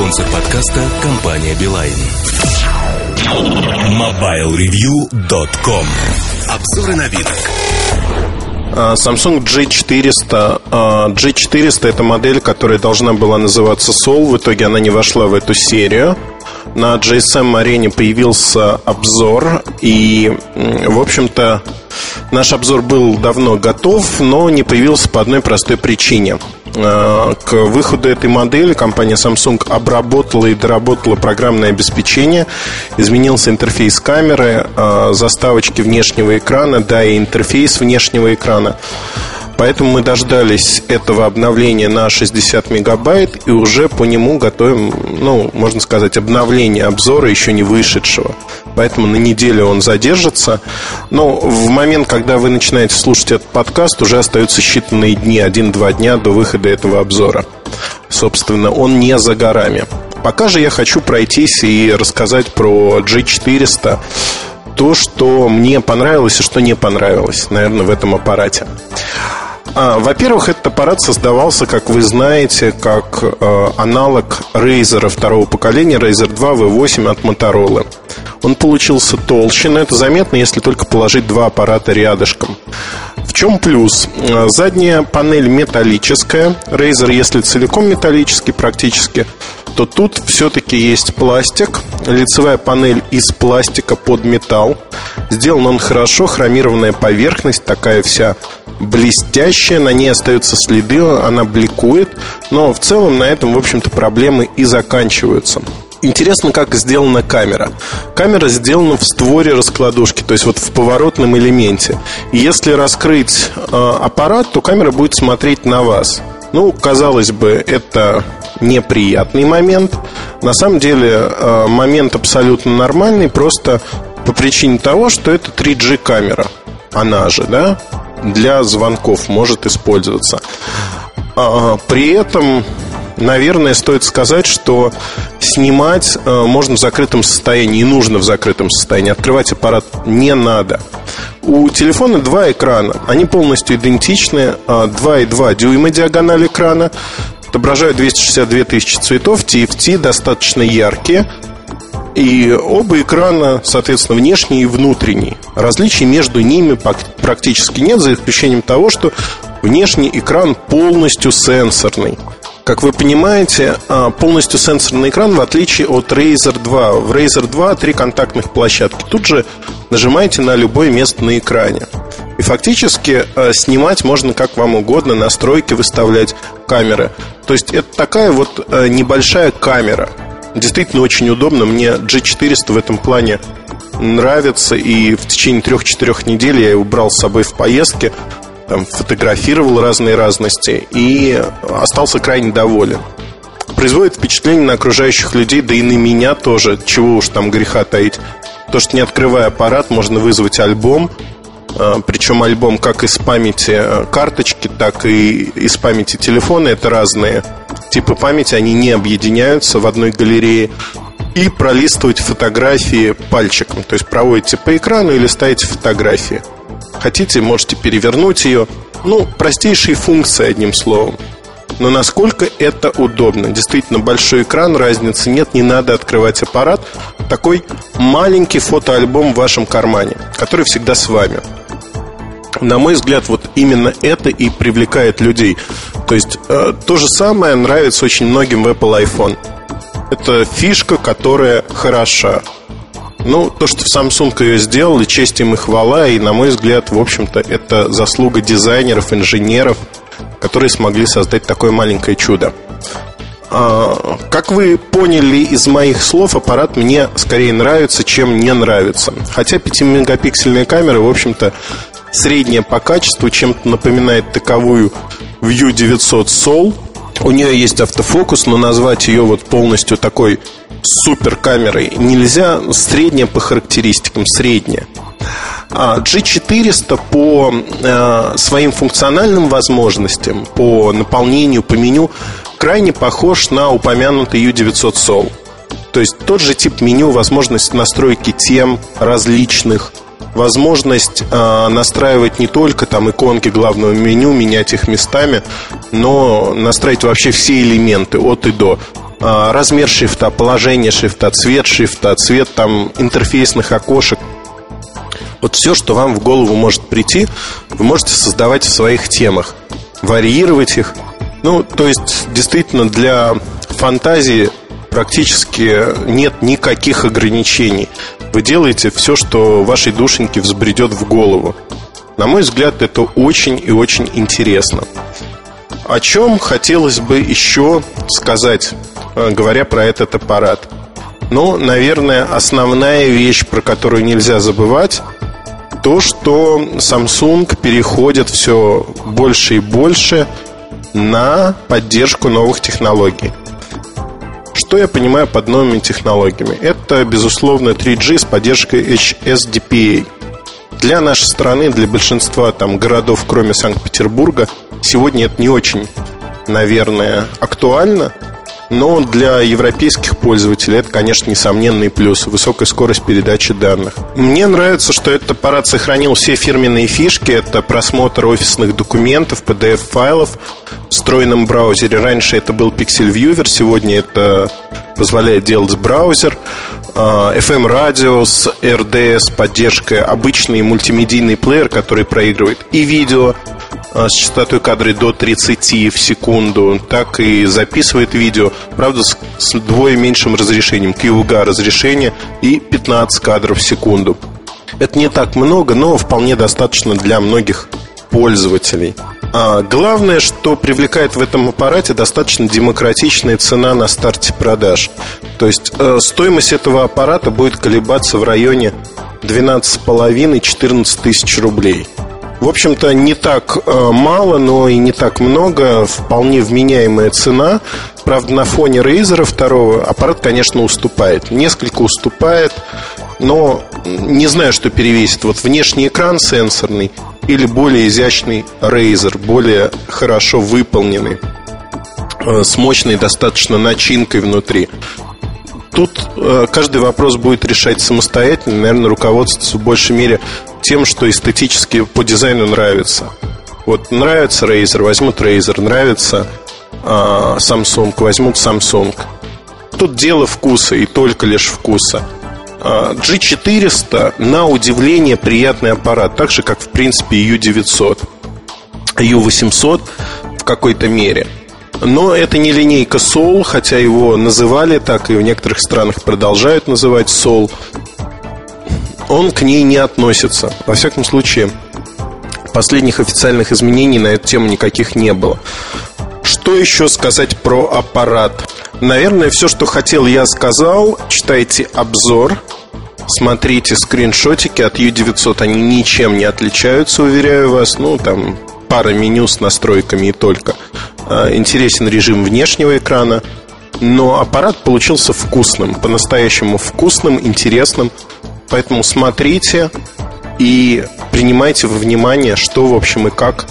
Спонсор подкаста – компания «Билайн». MobileReview.com Обзоры новинок а, Samsung G400 а, G400 это модель, которая должна была называться Soul. В итоге она не вошла в эту серию. На GSM арене появился обзор. И, в общем-то, наш обзор был давно готов Но не появился по одной простой причине Э, к выходу этой модели компания Samsung обработала и доработала программное обеспечение, изменился интерфейс камеры, э, заставочки внешнего экрана, да и интерфейс внешнего экрана. Поэтому мы дождались этого обновления на 60 мегабайт и уже по нему готовим, ну, можно сказать, обновление обзора еще не вышедшего. Поэтому на неделю он задержится. Но в момент, когда вы начинаете слушать этот подкаст, уже остаются считанные дни, один-два дня до выхода этого обзора. Собственно, он не за горами. Пока же я хочу пройтись и рассказать про G400 то, что мне понравилось и что не понравилось, наверное, в этом аппарате. А, во-первых, этот аппарат создавался, как вы знаете, как э, аналог Razer второго поколения, Razer 2 V8 от Motorola. Он получился толще, но это заметно, если только положить два аппарата рядышком. В чем плюс? Э, задняя панель металлическая. Razer, если целиком металлический практически, то тут все-таки есть пластик. Лицевая панель из пластика под металл. Сделан он хорошо, хромированная поверхность, такая вся блестящая, на ней остаются следы, она бликует, но в целом на этом, в общем-то, проблемы и заканчиваются. Интересно, как сделана камера. Камера сделана в створе раскладушки, то есть вот в поворотном элементе. И если раскрыть э, аппарат, то камера будет смотреть на вас. Ну, казалось бы, это неприятный момент. На самом деле, э, момент абсолютно нормальный, просто по причине того, что это 3G камера. Она же, да? Для звонков может использоваться. А, при этом, наверное, стоит сказать, что снимать э, можно в закрытом состоянии и нужно в закрытом состоянии. Открывать аппарат не надо. У телефона два экрана. Они полностью идентичны. 2,2 а, дюйма диагональ экрана. Отображают 262 тысячи цветов. TFT достаточно яркие. И оба экрана, соответственно, внешний и внутренний. Различий между ними практически нет, за исключением того, что внешний экран полностью сенсорный. Как вы понимаете, а, полностью сенсорный экран, в отличие от Razer 2. В Razer 2 три контактных площадки. Тут же нажимаете на любое место на экране. И фактически а, снимать можно как вам угодно, настройки выставлять камеры. То есть это такая вот а, небольшая камера – Действительно очень удобно. Мне G400 в этом плане нравится. И в течение трех-четырех недель я его брал с собой в поездке. Там, фотографировал разные разности и остался крайне доволен. Производит впечатление на окружающих людей, да и на меня тоже, чего уж там греха таить. То, что не открывая аппарат, можно вызвать альбом, а, причем альбом как из памяти э, карточки, так и из памяти телефона. Это разные типы памяти, они не объединяются в одной галерее. И пролистывать фотографии пальчиком. То есть проводите по экрану или ставите фотографии. Хотите, можете перевернуть ее. Ну, простейшие функции, одним словом. Но насколько это удобно? Действительно, большой экран, разницы нет, не надо открывать аппарат. Такой маленький фотоальбом в вашем кармане, который всегда с вами. На мой взгляд, вот именно это и привлекает людей. То есть э, то же самое нравится очень многим в Apple iPhone. Это фишка, которая хороша. Ну, то, что Samsung ее сделал, и честь им и хвала, и, на мой взгляд, в общем-то, это заслуга дизайнеров, инженеров, которые смогли создать такое маленькое чудо. А, как вы поняли из моих слов, аппарат мне скорее нравится, чем не нравится. Хотя 5-мегапиксельная камера, в общем-то, средняя по качеству, чем-то напоминает таковую View 900 Soul. У нее есть автофокус, но назвать ее вот полностью такой супер камерой нельзя. Средняя по характеристикам, средняя. А G400 по э, своим функциональным возможностям, по наполнению, по меню, крайне похож на упомянутый U900 Soul. То есть тот же тип меню, возможность настройки тем различных, возможность э, настраивать не только там иконки главного меню, менять их местами, но настраивать вообще все элементы от и до. а, размер шрифта, положение шрифта, цвет шрифта, цвет там интерфейсных окошек. Вот все, что вам в голову может прийти, вы можете создавать в своих темах, варьировать их. Ну, то есть, действительно, для фантазии практически нет никаких ограничений. Вы делаете все, что вашей душеньке взбредет в голову. На мой взгляд, это очень и очень интересно. О чем хотелось бы еще сказать, э, говоря про этот аппарат? Ну, наверное, основная вещь, про которую нельзя забывать, то, что Samsung переходит все больше и больше на поддержку новых технологий. Что я понимаю под новыми технологиями? Это, безусловно, 3G с поддержкой HSDPA. Для нашей страны, для большинства там, городов, кроме Санкт-Петербурга, сегодня это не очень, наверное, актуально – но для европейских пользователей это, конечно, несомненный плюс. Высокая скорость передачи данных. Мне нравится, что этот аппарат сохранил все фирменные фишки. Это просмотр офисных документов, PDF-файлов в встроенном браузере. Раньше это был Pixel Viewer, сегодня это позволяет делать браузер. FM-радио а, с RDS поддержкой, обычный мультимедийный плеер, который проигрывает и видео, с частотой кадры до 30 в секунду, так и записывает видео, правда, с, с двое меньшим разрешением, QVGA разрешение и 15 кадров в секунду. Это не так много, но вполне достаточно для многих пользователей. А главное, что привлекает в этом аппарате достаточно демократичная цена на старте продаж. То есть э, стоимость этого аппарата будет колебаться в районе 12,5-14 тысяч рублей. В общем-то, не так э, мало, но и не так много. Вполне вменяемая цена. Правда, на фоне Razer второго аппарат, конечно, уступает. Несколько уступает, но не знаю, что перевесит. Вот внешний экран сенсорный или более изящный Razer, более хорошо выполненный, э, с мощной достаточно начинкой внутри. Тут э, каждый вопрос будет решать самостоятельно, наверное, руководствоваться в большей мере тем, что эстетически по дизайну нравится. Вот нравится Razer, возьмут Razer, нравится э, Samsung, возьмут Samsung. Тут дело вкуса и только лишь вкуса. А, G400 на удивление приятный аппарат, так же как в принципе U900, U800 в какой-то мере. Но это не линейка Soul, хотя его называли так и в некоторых странах продолжают называть Soul он к ней не относится. Во всяком случае, последних официальных изменений на эту тему никаких не было. Что еще сказать про аппарат? Наверное, все, что хотел, я сказал. Читайте обзор, смотрите скриншотики от U900. Они ничем не отличаются, уверяю вас. Ну, там пара меню с настройками и только. А, интересен режим внешнего экрана. Но аппарат получился вкусным, по-настоящему вкусным, интересным. Поэтому смотрите и принимайте во внимание, что, в общем, и как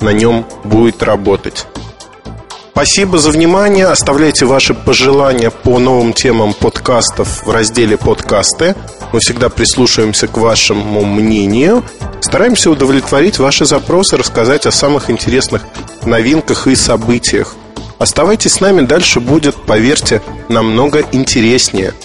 на нем будет работать. Спасибо за внимание. Оставляйте ваши пожелания по новым темам подкастов в разделе «Подкасты». Мы всегда прислушиваемся к вашему мнению. Стараемся удовлетворить ваши запросы, рассказать о самых интересных новинках и событиях. Оставайтесь с нами, дальше будет, поверьте, намного интереснее –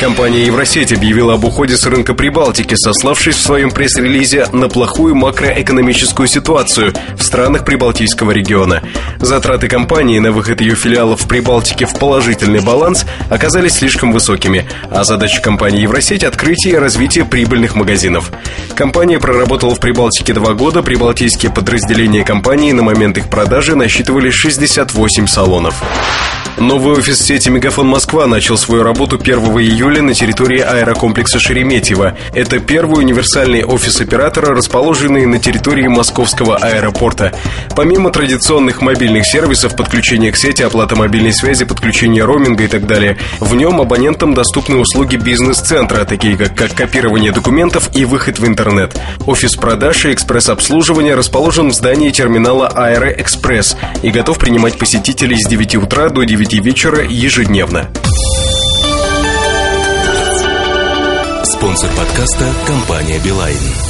Компания Евросеть объявила об уходе с рынка Прибалтики, сославшись в своем пресс-релизе на плохую макроэкономическую ситуацию в странах Прибалтийского региона. Затраты компании на выход ее филиалов в Прибалтике в положительный баланс оказались слишком высокими, а задача компании Евросеть – открытие и развитие прибыльных магазинов. Компания проработала в Прибалтике два года, прибалтийские подразделения компании на момент их продажи насчитывали 68 салонов. Новый офис сети «Мегафон Москва» начал свою работу 1 июля на территории аэрокомплекса Шереметьево. Это первый универсальный офис оператора, расположенный на территории московского аэропорта. Помимо традиционных мобильных сервисов, подключения к сети, оплата мобильной связи, подключение роуминга и так далее, в нем абонентам доступны услуги бизнес-центра, такие как, как копирование документов и выход в интернет. Офис продаж и экспресс-обслуживания расположен в здании терминала «Аэроэкспресс» и готов принимать посетителей с 9 утра до 9 9 вечера ежедневно. Спонсор подкаста – компания «Билайн».